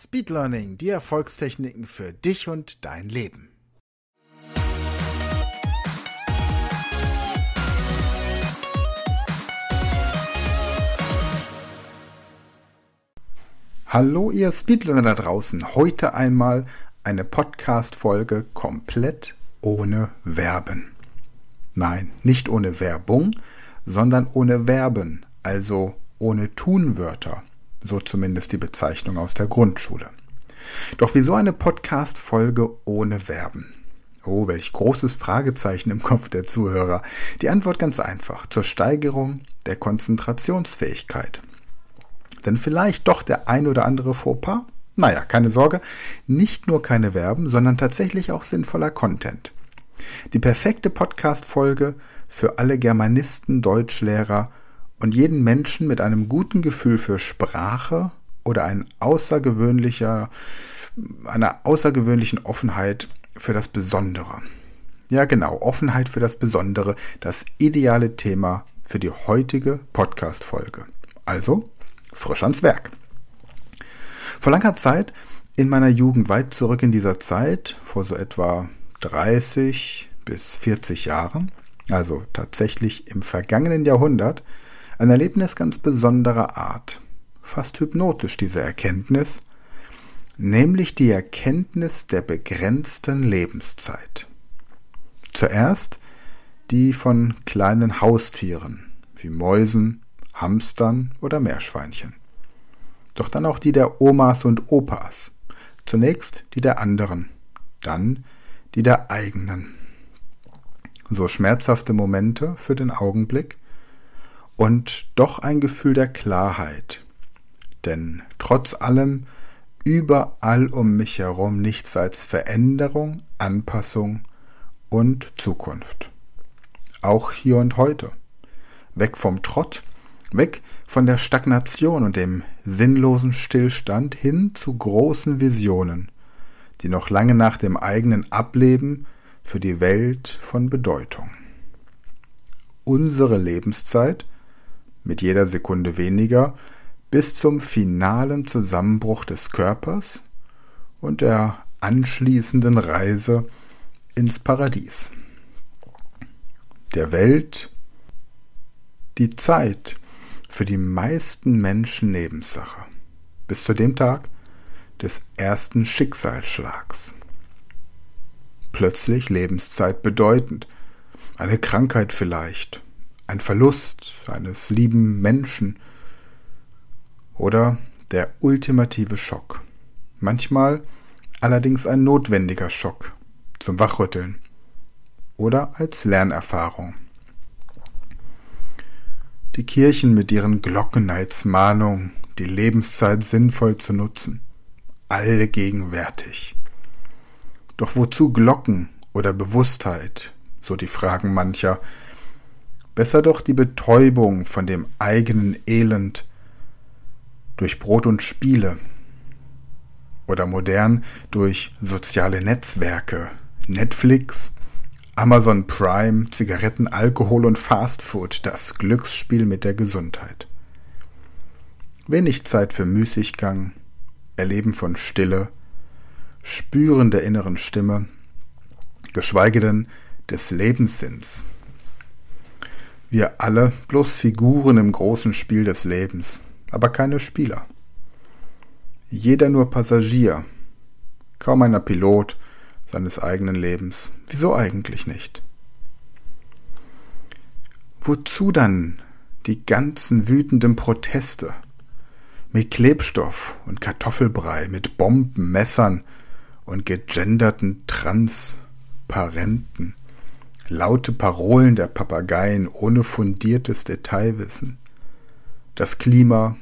Speed Learning, die Erfolgstechniken für dich und dein Leben. Hallo ihr Speedlearner da draußen. Heute einmal eine Podcast-Folge komplett ohne Verben. Nein, nicht ohne Werbung, sondern ohne Verben, also ohne Tunwörter. So zumindest die Bezeichnung aus der Grundschule. Doch wieso eine Podcast-Folge ohne Verben? Oh, welch großes Fragezeichen im Kopf der Zuhörer. Die Antwort ganz einfach. Zur Steigerung der Konzentrationsfähigkeit. Denn vielleicht doch der ein oder andere Fauxpas? Naja, keine Sorge, nicht nur keine Verben, sondern tatsächlich auch sinnvoller Content. Die perfekte Podcast-Folge für alle Germanisten, Deutschlehrer und jeden Menschen mit einem guten Gefühl für Sprache oder ein außergewöhnlicher, einer außergewöhnlichen Offenheit für das Besondere. Ja, genau, Offenheit für das Besondere, das ideale Thema für die heutige Podcast-Folge. Also, frisch ans Werk. Vor langer Zeit, in meiner Jugend weit zurück in dieser Zeit, vor so etwa 30 bis 40 Jahren, also tatsächlich im vergangenen Jahrhundert, ein Erlebnis ganz besonderer Art, fast hypnotisch diese Erkenntnis, nämlich die Erkenntnis der begrenzten Lebenszeit. Zuerst die von kleinen Haustieren wie Mäusen, Hamstern oder Meerschweinchen. Doch dann auch die der Omas und Opas. Zunächst die der anderen, dann die der eigenen. So schmerzhafte Momente für den Augenblick und doch ein Gefühl der Klarheit. Denn trotz allem überall um mich herum nichts als Veränderung, Anpassung und Zukunft. Auch hier und heute. Weg vom Trott Weg von der Stagnation und dem sinnlosen Stillstand hin zu großen Visionen, die noch lange nach dem eigenen Ableben für die Welt von Bedeutung. Unsere Lebenszeit, mit jeder Sekunde weniger, bis zum finalen Zusammenbruch des Körpers und der anschließenden Reise ins Paradies. Der Welt die Zeit, für die meisten Menschen Nebensache. Bis zu dem Tag des ersten Schicksalsschlags. Plötzlich Lebenszeit bedeutend, eine Krankheit vielleicht, ein Verlust eines lieben Menschen oder der ultimative Schock. Manchmal allerdings ein notwendiger Schock zum Wachrütteln oder als Lernerfahrung die Kirchen mit ihren Glocken als Mahnung, die Lebenszeit sinnvoll zu nutzen, alle gegenwärtig. Doch wozu Glocken oder Bewusstheit, so die Fragen mancher, besser doch die Betäubung von dem eigenen Elend durch Brot und Spiele oder modern durch soziale Netzwerke, Netflix, Amazon Prime, Zigaretten, Alkohol und Fastfood, das Glücksspiel mit der Gesundheit. Wenig Zeit für Müßiggang, Erleben von Stille, Spüren der inneren Stimme, geschweige denn des Lebenssinns. Wir alle bloß Figuren im großen Spiel des Lebens, aber keine Spieler. Jeder nur Passagier, kaum einer Pilot, seines eigenen Lebens. Wieso eigentlich nicht? Wozu dann die ganzen wütenden Proteste mit Klebstoff und Kartoffelbrei, mit Bomben, Messern und gegenderten Transparenten, laute Parolen der Papageien ohne fundiertes Detailwissen, das Klima,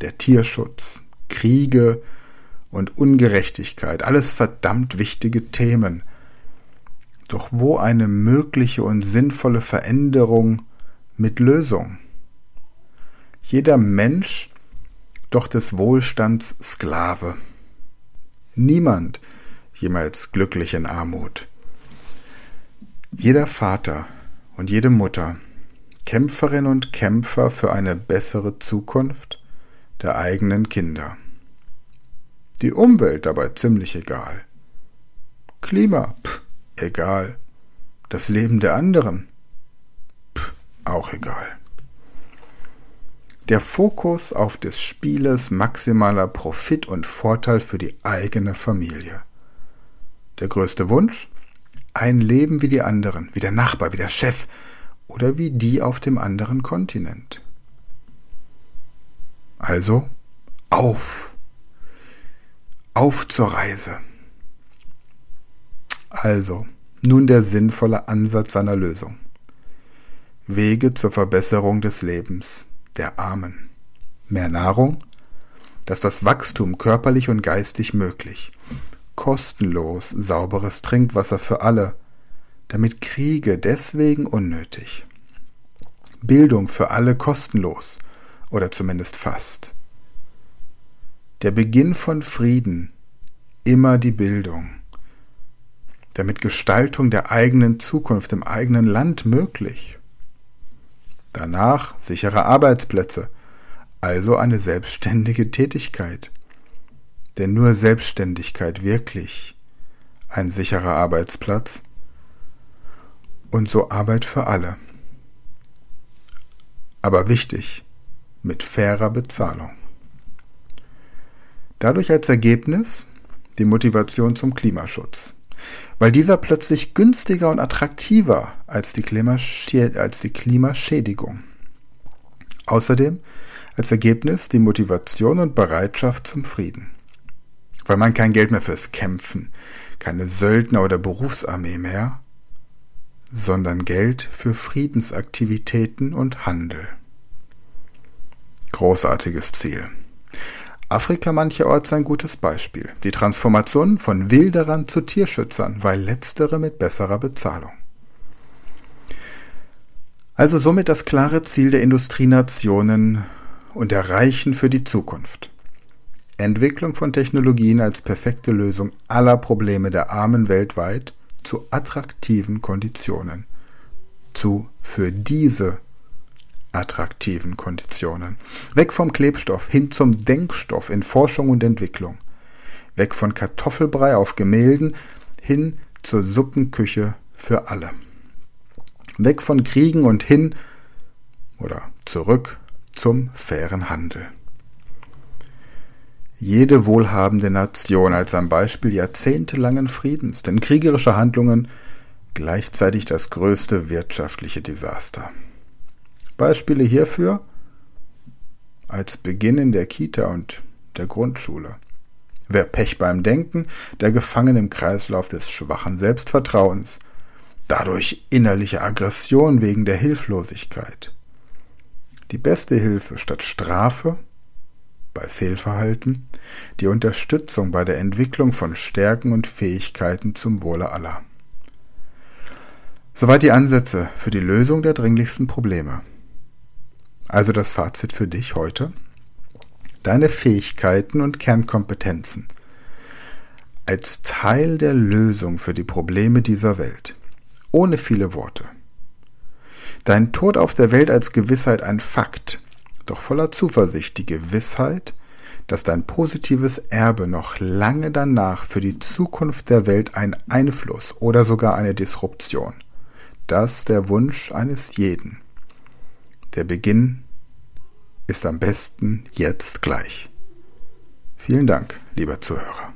der Tierschutz, Kriege und Ungerechtigkeit, alles verdammt wichtige Themen. Doch wo eine mögliche und sinnvolle Veränderung mit Lösung? Jeder Mensch doch des Wohlstands Sklave. Niemand jemals glücklich in Armut. Jeder Vater und jede Mutter, Kämpferin und Kämpfer für eine bessere Zukunft der eigenen Kinder. Die Umwelt dabei ziemlich egal. Klima, pff, egal. Das Leben der anderen, pff, auch egal. Der Fokus auf des Spieles maximaler Profit und Vorteil für die eigene Familie. Der größte Wunsch? Ein Leben wie die anderen, wie der Nachbar, wie der Chef oder wie die auf dem anderen Kontinent. Also auf. Auf zur Reise. Also, nun der sinnvolle Ansatz seiner Lösung. Wege zur Verbesserung des Lebens der Armen. Mehr Nahrung, dass das Wachstum körperlich und geistig möglich. Kostenlos sauberes Trinkwasser für alle, damit Kriege deswegen unnötig. Bildung für alle kostenlos oder zumindest fast. Der Beginn von Frieden immer die Bildung, damit Gestaltung der eigenen Zukunft im eigenen Land möglich. Danach sichere Arbeitsplätze, also eine selbstständige Tätigkeit. Denn nur Selbstständigkeit wirklich ein sicherer Arbeitsplatz und so Arbeit für alle. Aber wichtig, mit fairer Bezahlung. Dadurch als Ergebnis die Motivation zum Klimaschutz weil dieser plötzlich günstiger und attraktiver als die, als die Klimaschädigung. Außerdem als Ergebnis die Motivation und Bereitschaft zum Frieden. Weil man kein Geld mehr fürs Kämpfen, keine Söldner oder Berufsarmee mehr, sondern Geld für Friedensaktivitäten und Handel. Großartiges Ziel. Afrika mancherorts ein gutes Beispiel. Die Transformation von Wilderern zu Tierschützern, weil letztere mit besserer Bezahlung. Also somit das klare Ziel der Industrienationen und der Reichen für die Zukunft. Entwicklung von Technologien als perfekte Lösung aller Probleme der Armen weltweit zu attraktiven Konditionen. Zu für diese attraktiven Konditionen. Weg vom Klebstoff hin zum Denkstoff in Forschung und Entwicklung. Weg von Kartoffelbrei auf Gemälden hin zur Suppenküche für alle. Weg von Kriegen und hin oder zurück zum fairen Handel. Jede wohlhabende Nation als am Beispiel jahrzehntelangen Friedens, denn kriegerische Handlungen gleichzeitig das größte wirtschaftliche Desaster. Beispiele hierfür als Beginn in der Kita und der Grundschule. Wer Pech beim Denken, der gefangen im Kreislauf des schwachen Selbstvertrauens, dadurch innerliche Aggression wegen der Hilflosigkeit. Die beste Hilfe statt Strafe bei Fehlverhalten, die Unterstützung bei der Entwicklung von Stärken und Fähigkeiten zum Wohle aller. Soweit die Ansätze für die Lösung der dringlichsten Probleme. Also das Fazit für dich heute. Deine Fähigkeiten und Kernkompetenzen als Teil der Lösung für die Probleme dieser Welt. Ohne viele Worte. Dein Tod auf der Welt als Gewissheit ein Fakt, doch voller Zuversicht die Gewissheit, dass dein positives Erbe noch lange danach für die Zukunft der Welt einen Einfluss oder sogar eine Disruption. Das der Wunsch eines jeden. Der Beginn ist am besten jetzt gleich. Vielen Dank, lieber Zuhörer.